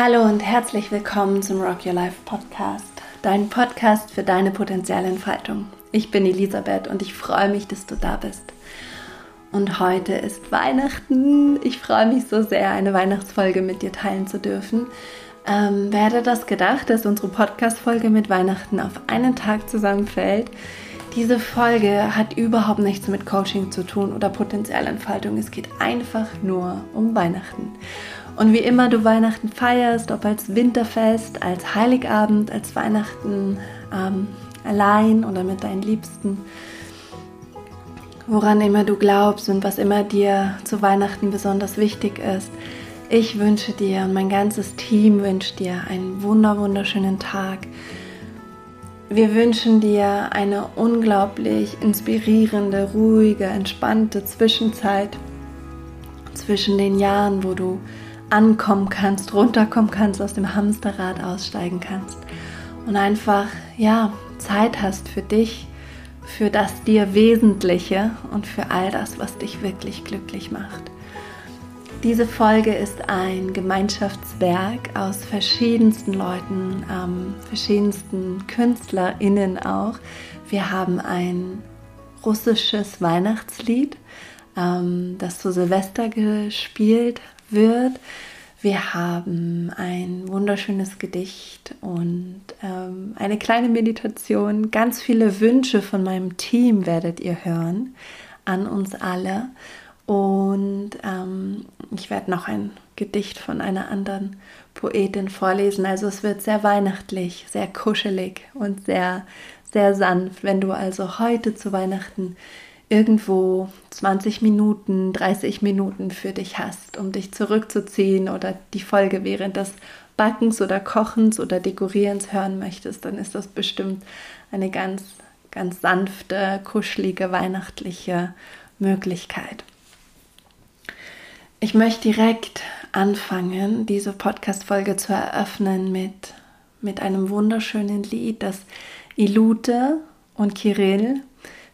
Hallo und herzlich willkommen zum Rock Your Life Podcast, dein Podcast für deine Potenzialentfaltung. Ich bin Elisabeth und ich freue mich, dass du da bist. Und heute ist Weihnachten. Ich freue mich so sehr, eine Weihnachtsfolge mit dir teilen zu dürfen. Ähm, wer hätte das gedacht, dass unsere Podcast-Folge mit Weihnachten auf einen Tag zusammenfällt? Diese Folge hat überhaupt nichts mit Coaching zu tun oder Potenzialentfaltung. Es geht einfach nur um Weihnachten. Und wie immer du Weihnachten feierst, ob als Winterfest, als Heiligabend, als Weihnachten ähm, allein oder mit deinen Liebsten, woran immer du glaubst und was immer dir zu Weihnachten besonders wichtig ist, ich wünsche dir und mein ganzes Team wünscht dir einen wunder wunderschönen Tag. Wir wünschen dir eine unglaublich inspirierende, ruhige, entspannte Zwischenzeit zwischen den Jahren, wo du ankommen kannst, runterkommen kannst, aus dem Hamsterrad aussteigen kannst und einfach, ja, Zeit hast für dich, für das dir Wesentliche und für all das, was dich wirklich glücklich macht. Diese Folge ist ein Gemeinschaftswerk aus verschiedensten Leuten, ähm, verschiedensten KünstlerInnen auch. Wir haben ein russisches Weihnachtslied, ähm, das zu Silvester gespielt wird. Wir haben ein wunderschönes Gedicht und ähm, eine kleine Meditation. Ganz viele Wünsche von meinem Team werdet ihr hören an uns alle. Und ähm, ich werde noch ein Gedicht von einer anderen Poetin vorlesen. Also es wird sehr weihnachtlich, sehr kuschelig und sehr, sehr sanft. Wenn du also heute zu Weihnachten irgendwo 20 Minuten, 30 Minuten für dich hast, um dich zurückzuziehen oder die Folge während des Backens oder Kochens oder Dekorierens hören möchtest, dann ist das bestimmt eine ganz, ganz sanfte, kuschelige, weihnachtliche Möglichkeit. Ich möchte direkt anfangen, diese Podcast-Folge zu eröffnen mit, mit einem wunderschönen Lied, das Ilute und Kirill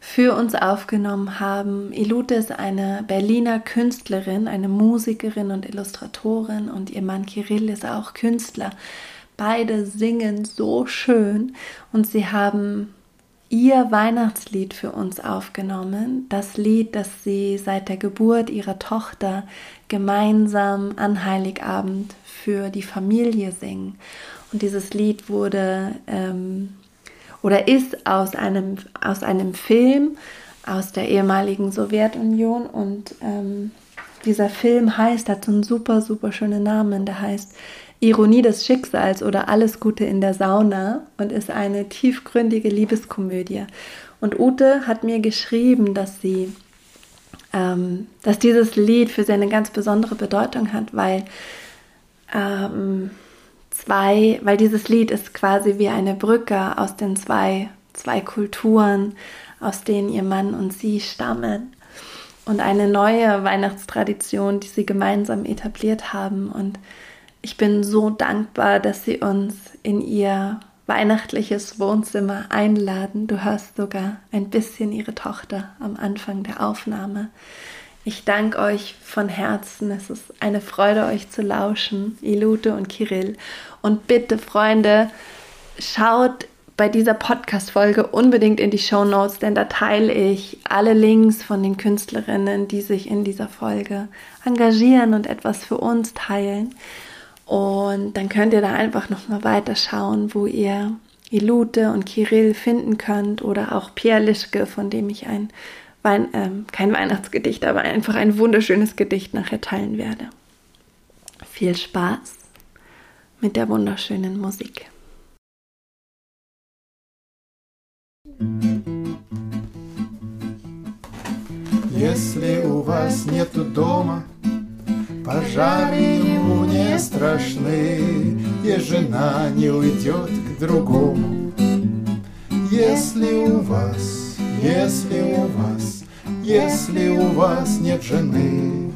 für uns aufgenommen haben. Ilute ist eine Berliner Künstlerin, eine Musikerin und Illustratorin und ihr Mann Kirill ist auch Künstler. Beide singen so schön und sie haben ihr Weihnachtslied für uns aufgenommen, das Lied, das sie seit der Geburt ihrer Tochter gemeinsam an Heiligabend für die Familie singen. Und dieses Lied wurde ähm, oder ist aus einem, aus einem Film aus der ehemaligen Sowjetunion und ähm, dieser Film heißt, hat so einen super, super schönen Namen, der heißt Ironie des Schicksals oder Alles Gute in der Sauna und ist eine tiefgründige Liebeskomödie. Und Ute hat mir geschrieben, dass sie, ähm, dass dieses Lied für sie eine ganz besondere Bedeutung hat, weil ähm, zwei, weil dieses Lied ist quasi wie eine Brücke aus den zwei, zwei Kulturen, aus denen ihr Mann und sie stammen. Und eine neue Weihnachtstradition, die sie gemeinsam etabliert haben. Und ich bin so dankbar, dass sie uns in ihr weihnachtliches Wohnzimmer einladen. Du hörst sogar ein bisschen ihre Tochter am Anfang der Aufnahme. Ich danke euch von Herzen. Es ist eine Freude, euch zu lauschen, Ilute und Kirill. Und bitte, Freunde, schaut bei dieser Podcast-Folge unbedingt in die Show Notes, denn da teile ich alle Links von den Künstlerinnen, die sich in dieser Folge engagieren und etwas für uns teilen. Und dann könnt ihr da einfach nochmal weiter schauen, wo ihr Ilute und Kirill finden könnt oder auch Pierre Lischke, von dem ich ein Wein, äh, kein Weihnachtsgedicht, aber einfach ein wunderschönes Gedicht nachher teilen werde. Viel Spaß mit der wunderschönen Musik. Если у вас нету дома, пожары ему не страшны, и жена не уйдет к другому. Если у вас если у вас, если у вас нет жены,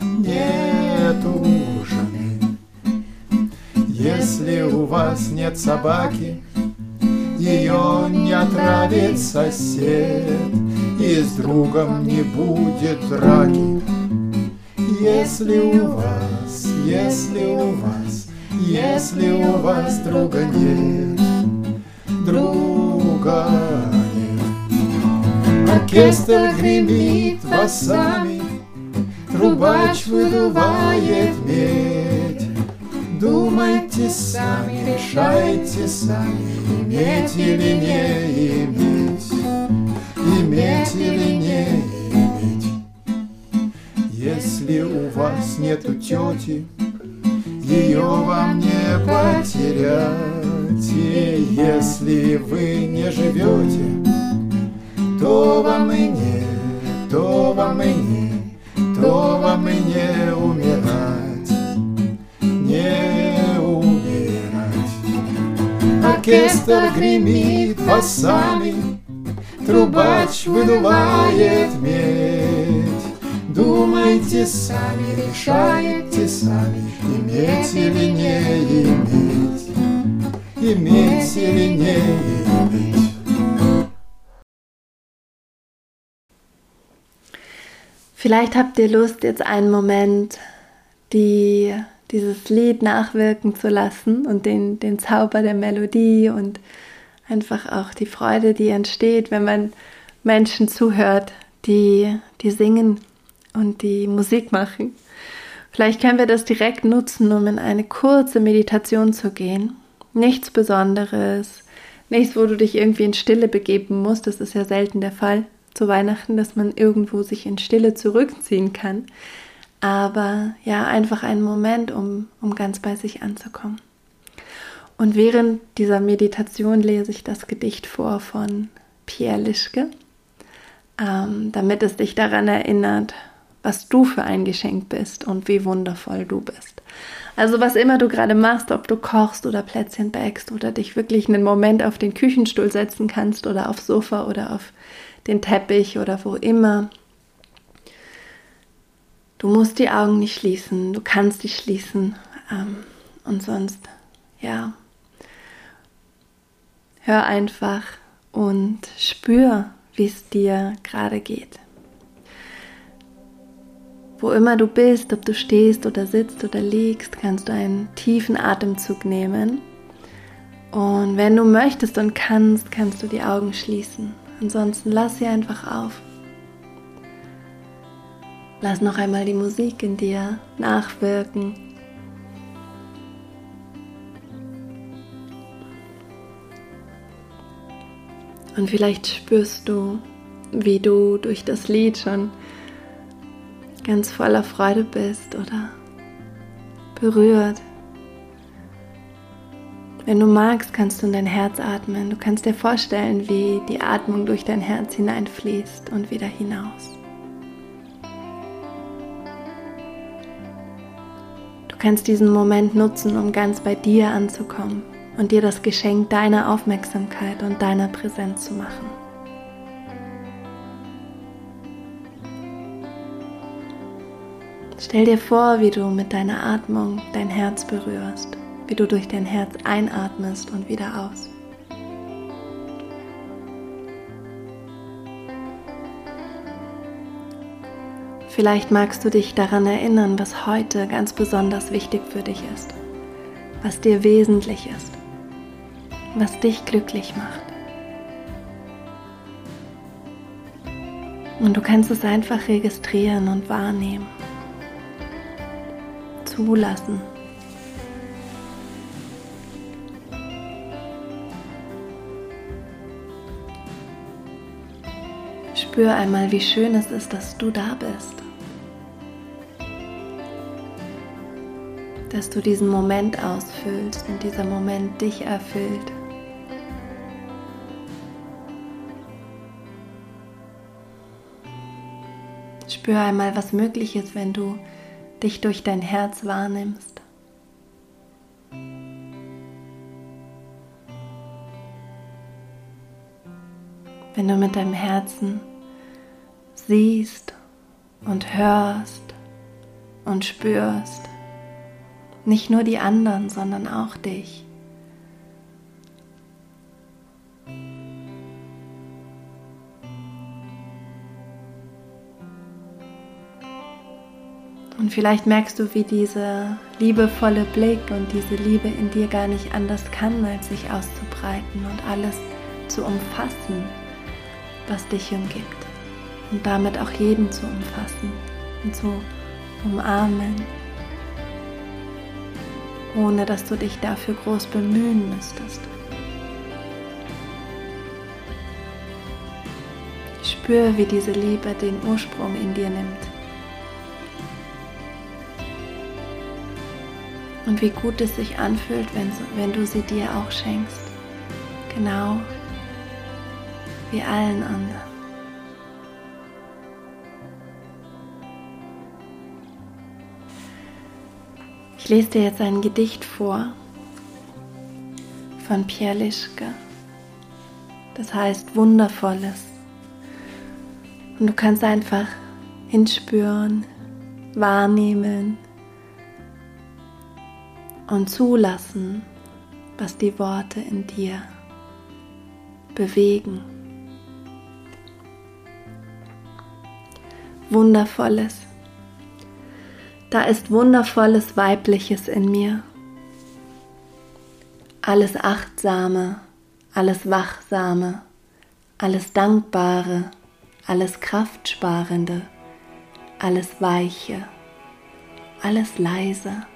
нету жены. Если у вас нет собаки, ее не отравит сосед, и с другом не будет драки. Если у вас, если у вас если у вас друга нет, друга нет. Оркестр гремит басами, трубач выдувает медь. Думайте сами, решайте сами, иметь или не иметь, иметь или не иметь. Если у вас нету тети, ее вам не потерять. И если вы не живете, то вам и не, то вам и не, то вам и не умирать, не умирать. Оркестр гремит басами, трубач выдувает медь. Думайте сами, решайте сами, иметь или не иметь, иметь или не иметь. Vielleicht habt ihr Lust, jetzt einen Moment die, dieses Lied nachwirken zu lassen und den, den Zauber der Melodie und einfach auch die Freude, die entsteht, wenn man Menschen zuhört, die, die singen und die Musik machen. Vielleicht können wir das direkt nutzen, um in eine kurze Meditation zu gehen. Nichts Besonderes, nichts, wo du dich irgendwie in Stille begeben musst. Das ist ja selten der Fall zu Weihnachten, dass man irgendwo sich in Stille zurückziehen kann. Aber ja, einfach einen Moment, um, um ganz bei sich anzukommen. Und während dieser Meditation lese ich das Gedicht vor von Pierre Lischke, ähm, damit es dich daran erinnert, was du für ein Geschenk bist und wie wundervoll du bist. Also was immer du gerade machst, ob du kochst oder Plätzchen bäckst oder dich wirklich einen Moment auf den Küchenstuhl setzen kannst oder aufs Sofa oder auf den Teppich oder wo immer. Du musst die Augen nicht schließen, du kannst dich schließen ähm, und sonst, ja, hör einfach und spür, wie es dir gerade geht. Wo immer du bist, ob du stehst oder sitzt oder liegst, kannst du einen tiefen Atemzug nehmen. Und wenn du möchtest und kannst, kannst du die Augen schließen. Ansonsten lass sie einfach auf. Lass noch einmal die Musik in dir nachwirken. Und vielleicht spürst du, wie du durch das Lied schon ganz voller Freude bist oder berührt. Wenn du magst, kannst du in dein Herz atmen. Du kannst dir vorstellen, wie die Atmung durch dein Herz hineinfließt und wieder hinaus. Du kannst diesen Moment nutzen, um ganz bei dir anzukommen und dir das Geschenk deiner Aufmerksamkeit und deiner Präsenz zu machen. Stell dir vor, wie du mit deiner Atmung dein Herz berührst, wie du durch dein Herz einatmest und wieder aus. Vielleicht magst du dich daran erinnern, was heute ganz besonders wichtig für dich ist, was dir wesentlich ist, was dich glücklich macht. Und du kannst es einfach registrieren und wahrnehmen zulassen. Spür einmal, wie schön es ist, dass du da bist. Dass du diesen Moment ausfüllst und dieser Moment dich erfüllt. Spür einmal, was möglich ist, wenn du dich durch dein Herz wahrnimmst. Wenn du mit deinem Herzen siehst und hörst und spürst, nicht nur die anderen, sondern auch dich. Und vielleicht merkst du, wie dieser liebevolle Blick und diese Liebe in dir gar nicht anders kann, als sich auszubreiten und alles zu umfassen, was dich umgibt. Und damit auch jeden zu umfassen und zu umarmen, ohne dass du dich dafür groß bemühen müsstest. Spür, wie diese Liebe den Ursprung in dir nimmt. Und wie gut es sich anfühlt, wenn, wenn du sie dir auch schenkst. Genau wie allen anderen. Ich lese dir jetzt ein Gedicht vor von Pierre Lischke. Das heißt Wundervolles. Und du kannst einfach hinspüren, wahrnehmen und zulassen, was die Worte in dir bewegen. Wundervolles. Da ist wundervolles Weibliches in mir. Alles Achtsame, alles Wachsame, alles Dankbare, alles Kraftsparende, alles Weiche, alles Leise,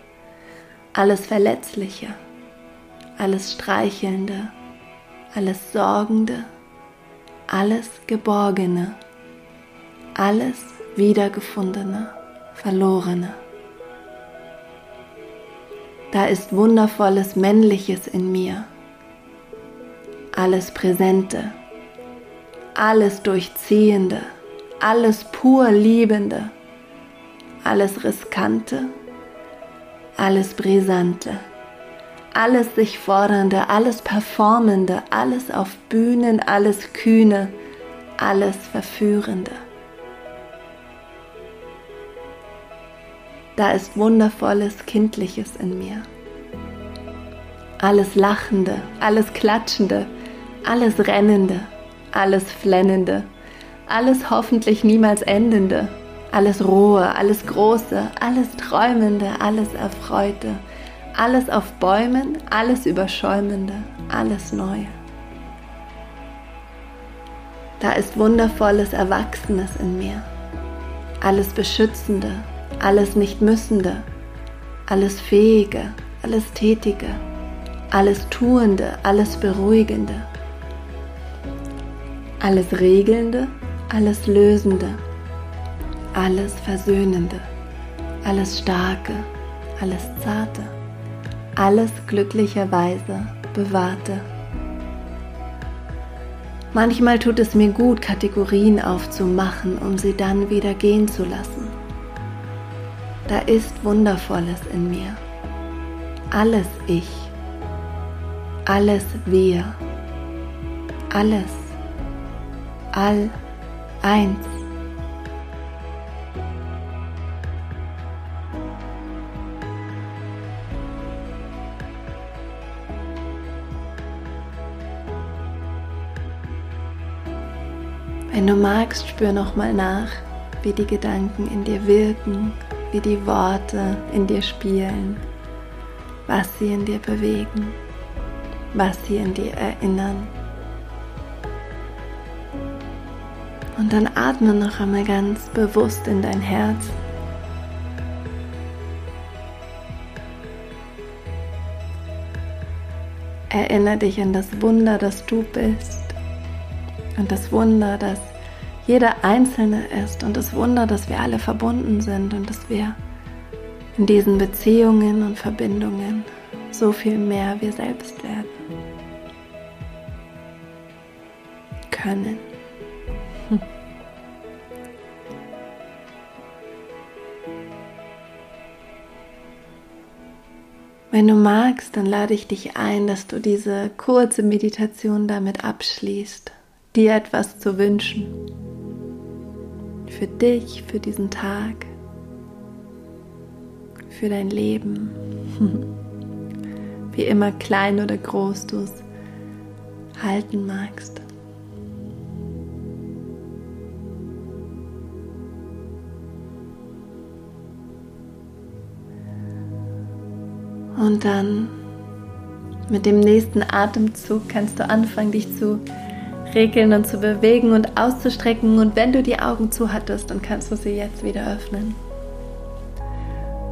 alles Verletzliche, alles Streichelnde, alles Sorgende, alles Geborgene, alles Wiedergefundene, Verlorene. Da ist wundervolles Männliches in mir, alles Präsente, alles Durchziehende, alles pur Liebende, alles Riskante, alles Brisante, alles sich Fordernde, alles Performende, alles auf Bühnen, alles Kühne, alles Verführende. Da ist wundervolles Kindliches in mir. Alles Lachende, alles Klatschende, alles Rennende, alles Flennende, alles hoffentlich niemals Endende, alles Rohe, alles Große, alles Träumende, alles Erfreute, alles auf Bäumen, alles Überschäumende, alles Neue. Da ist wundervolles Erwachsenes in mir, alles Beschützende, alles Nicht-Müssende, alles Fähige, alles Tätige, alles Tuende, alles Beruhigende, alles Regelnde, alles Lösende, alles Versöhnende, alles Starke, alles Zarte, alles glücklicherweise Bewahrte. Manchmal tut es mir gut, Kategorien aufzumachen, um sie dann wieder gehen zu lassen. Da ist Wundervolles in mir. Alles Ich, alles Wir, alles all eins. Wenn du magst, spür noch mal nach, wie die Gedanken in dir wirken, wie die Worte in dir spielen, was sie in dir bewegen, was sie in dir erinnern. Und dann atme noch einmal ganz bewusst in dein Herz. Erinnere dich an das Wunder, das du bist. Und das Wunder, dass jeder Einzelne ist. Und das Wunder, dass wir alle verbunden sind und dass wir in diesen Beziehungen und Verbindungen so viel mehr wir selbst werden können. Wenn du magst, dann lade ich dich ein, dass du diese kurze Meditation damit abschließt, dir etwas zu wünschen für dich, für diesen Tag, für dein Leben. Wie immer klein oder groß du es halten magst. Und dann mit dem nächsten Atemzug kannst du anfangen, dich zu regeln und zu bewegen und auszustrecken. Und wenn du die Augen zu hattest, dann kannst du sie jetzt wieder öffnen.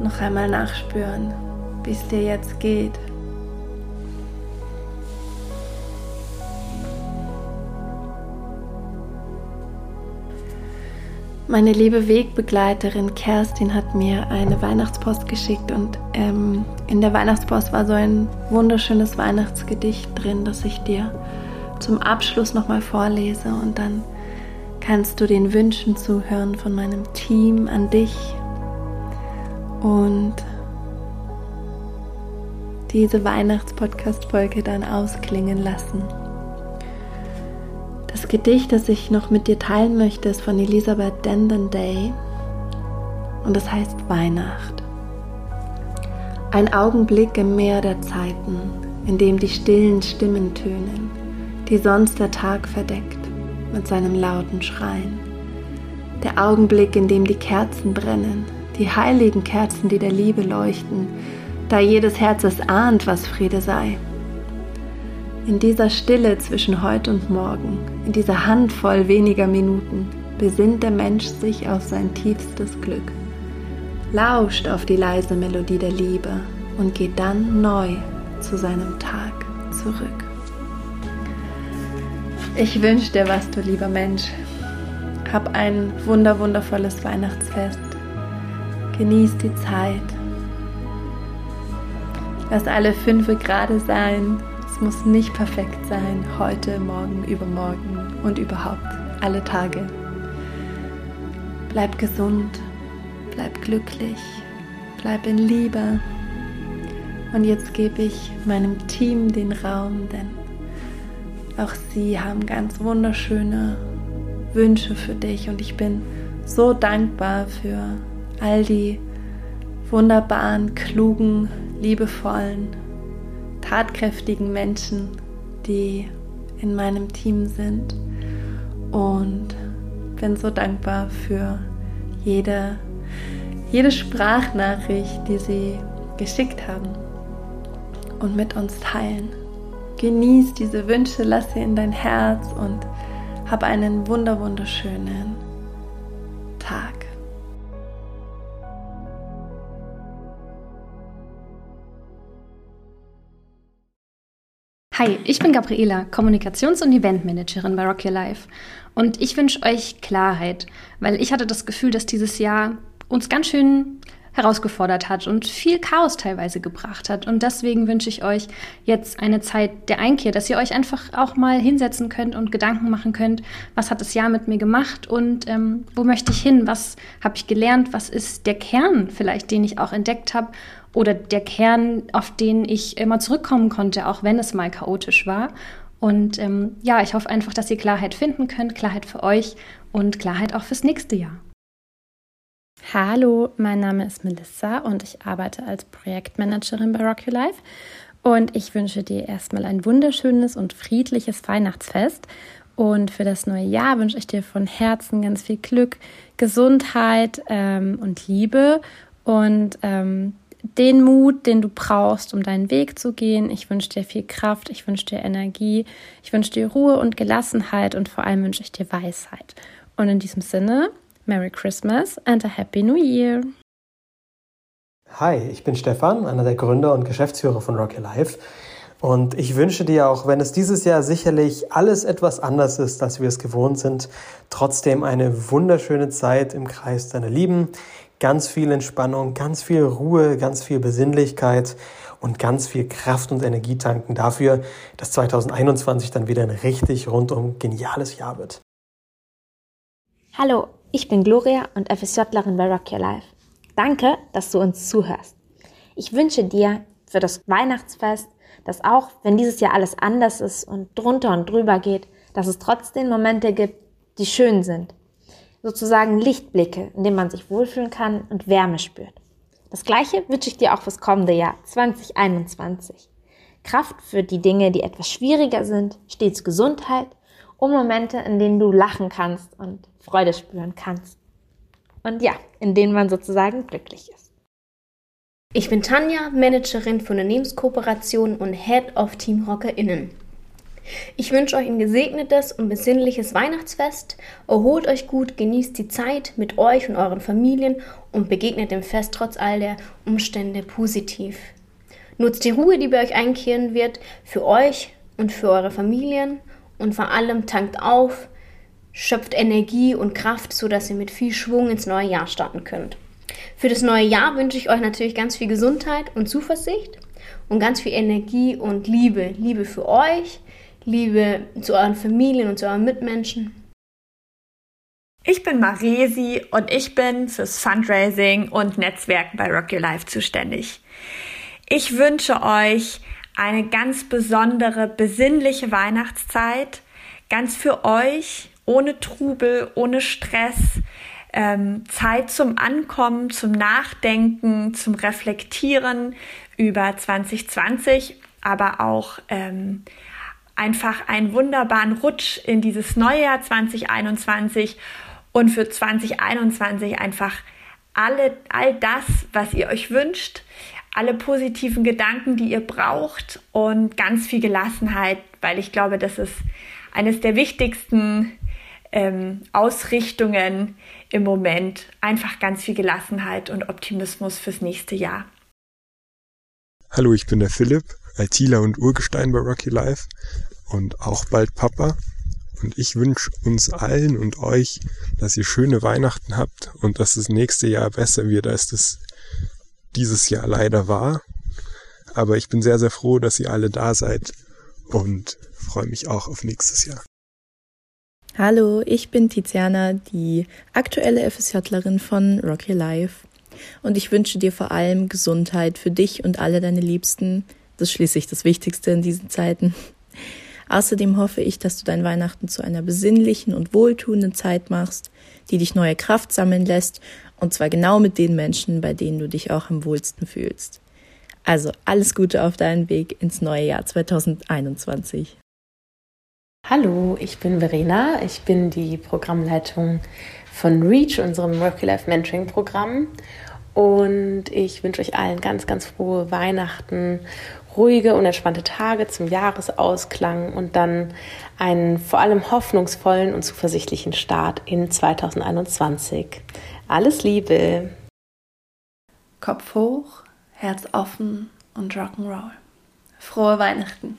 Noch einmal nachspüren, wie es dir jetzt geht. Meine liebe Wegbegleiterin Kerstin hat mir eine Weihnachtspost geschickt und ähm, in der Weihnachtspost war so ein wunderschönes Weihnachtsgedicht drin, das ich dir zum Abschluss nochmal vorlese und dann kannst du den Wünschen zuhören von meinem Team an dich und diese Weihnachtspodcast-Folge dann ausklingen lassen. Das Gedicht, das ich noch mit dir teilen möchte, ist von Elisabeth Denden Day und es heißt Weihnacht. Ein Augenblick im Meer der Zeiten, in dem die stillen Stimmen tönen, die sonst der Tag verdeckt mit seinem lauten Schreien. Der Augenblick, in dem die Kerzen brennen, die heiligen Kerzen, die der Liebe leuchten, da jedes Herz es ahnt, was Friede sei. In dieser Stille zwischen heute und morgen, in dieser Handvoll weniger Minuten, besinnt der Mensch sich auf sein tiefstes Glück, lauscht auf die leise Melodie der Liebe und geht dann neu zu seinem Tag zurück. Ich wünsche dir was, du lieber Mensch. Hab ein wunder wundervolles Weihnachtsfest. Genieß die Zeit. Lass alle fünf Grade sein. Es muss nicht perfekt sein. Heute, morgen, übermorgen und überhaupt alle Tage. Bleib gesund, bleib glücklich, bleib in Liebe. Und jetzt gebe ich meinem Team den Raum, denn auch sie haben ganz wunderschöne Wünsche für dich und ich bin so dankbar für all die wunderbaren, klugen, liebevollen, tatkräftigen Menschen, die in meinem Team sind und bin so dankbar für jede, jede Sprachnachricht, die sie geschickt haben und mit uns teilen. Genieß diese Wünsche, lass sie in dein Herz und hab einen wunder wunderschönen Tag. Hi, ich bin Gabriela, Kommunikations- und Eventmanagerin bei Rock Your Life. Und ich wünsche euch Klarheit, weil ich hatte das Gefühl, dass dieses Jahr uns ganz schön herausgefordert hat und viel Chaos teilweise gebracht hat. Und deswegen wünsche ich euch jetzt eine Zeit der Einkehr, dass ihr euch einfach auch mal hinsetzen könnt und Gedanken machen könnt, was hat das Jahr mit mir gemacht und ähm, wo möchte ich hin, was habe ich gelernt, was ist der Kern vielleicht, den ich auch entdeckt habe oder der Kern, auf den ich immer zurückkommen konnte, auch wenn es mal chaotisch war. Und ähm, ja, ich hoffe einfach, dass ihr Klarheit finden könnt, Klarheit für euch und Klarheit auch fürs nächste Jahr. Hallo, mein Name ist Melissa und ich arbeite als Projektmanagerin bei Rock Your Life. Und ich wünsche dir erstmal ein wunderschönes und friedliches Weihnachtsfest. Und für das neue Jahr wünsche ich dir von Herzen ganz viel Glück, Gesundheit ähm, und Liebe und ähm, den Mut, den du brauchst, um deinen Weg zu gehen. Ich wünsche dir viel Kraft, ich wünsche dir Energie, ich wünsche dir Ruhe und Gelassenheit und vor allem wünsche ich dir Weisheit. Und in diesem Sinne Merry Christmas and a Happy New Year. Hi, ich bin Stefan, einer der Gründer und Geschäftsführer von Rock Your Life. Und ich wünsche dir auch, wenn es dieses Jahr sicherlich alles etwas anders ist, als wir es gewohnt sind, trotzdem eine wunderschöne Zeit im Kreis deiner Lieben. Ganz viel Entspannung, ganz viel Ruhe, ganz viel Besinnlichkeit und ganz viel Kraft und Energie tanken dafür, dass 2021 dann wieder ein richtig rundum geniales Jahr wird. Hallo, ich bin Gloria und FSJlerin bei Rock Your Life. Danke, dass du uns zuhörst. Ich wünsche dir für das Weihnachtsfest, dass auch wenn dieses Jahr alles anders ist und drunter und drüber geht, dass es trotzdem Momente gibt, die schön sind. Sozusagen Lichtblicke, in denen man sich wohlfühlen kann und Wärme spürt. Das gleiche wünsche ich dir auch fürs kommende Jahr 2021. Kraft für die Dinge, die etwas schwieriger sind, stets Gesundheit und Momente, in denen du lachen kannst und Freude spüren kannst. Und ja, in denen man sozusagen glücklich ist. Ich bin Tanja, Managerin für Unternehmenskooperation und Head of Team RockerInnen. Ich wünsche euch ein gesegnetes und besinnliches Weihnachtsfest. Erholt euch gut, genießt die Zeit mit euch und euren Familien und begegnet dem Fest trotz all der Umstände positiv. Nutzt die Ruhe, die bei euch einkehren wird, für euch und für eure Familien und vor allem tankt auf, schöpft Energie und Kraft, sodass ihr mit viel Schwung ins neue Jahr starten könnt. Für das neue Jahr wünsche ich euch natürlich ganz viel Gesundheit und Zuversicht und ganz viel Energie und Liebe. Liebe für euch, Liebe zu euren Familien und zu euren Mitmenschen. Ich bin Maresi und ich bin fürs Fundraising und Netzwerken bei Rock Your Life zuständig. Ich wünsche euch eine ganz besondere, besinnliche Weihnachtszeit, ganz für euch, ohne Trubel, ohne Stress, ähm, Zeit zum Ankommen, zum Nachdenken, zum Reflektieren über 2020, aber auch ähm, einfach einen wunderbaren Rutsch in dieses neue Jahr 2021 und für 2021 einfach alle, all das, was ihr euch wünscht, alle positiven Gedanken, die ihr braucht und ganz viel Gelassenheit, weil ich glaube, das ist eines der wichtigsten ähm, Ausrichtungen im Moment. Einfach ganz viel Gelassenheit und Optimismus fürs nächste Jahr. Hallo, ich bin der Philipp, ITler und Urgestein bei Rocky Life und auch bald Papa. Und ich wünsche uns allen und euch, dass ihr schöne Weihnachten habt und dass das nächste Jahr besser wird, als das dieses Jahr leider war. Aber ich bin sehr, sehr froh, dass ihr alle da seid und freue mich auch auf nächstes Jahr. Hallo, ich bin Tiziana, die aktuelle FSJlerin von Rocky Life. Und ich wünsche dir vor allem Gesundheit für dich und alle deine Liebsten. Das ist schließlich das Wichtigste in diesen Zeiten. Außerdem hoffe ich, dass du dein Weihnachten zu einer besinnlichen und wohltuenden Zeit machst, die dich neue Kraft sammeln lässt und zwar genau mit den Menschen, bei denen du dich auch am wohlsten fühlst. Also alles Gute auf deinen Weg ins neue Jahr 2021. Hallo, ich bin Verena. Ich bin die Programmleitung von REACH, unserem Work Life Mentoring Programm. Und ich wünsche euch allen ganz, ganz frohe Weihnachten, ruhige und entspannte Tage zum Jahresausklang und dann einen vor allem hoffnungsvollen und zuversichtlichen Start in 2021. Alles Liebe. Kopf hoch, Herz offen und Rock'n'Roll. Frohe Weihnachten.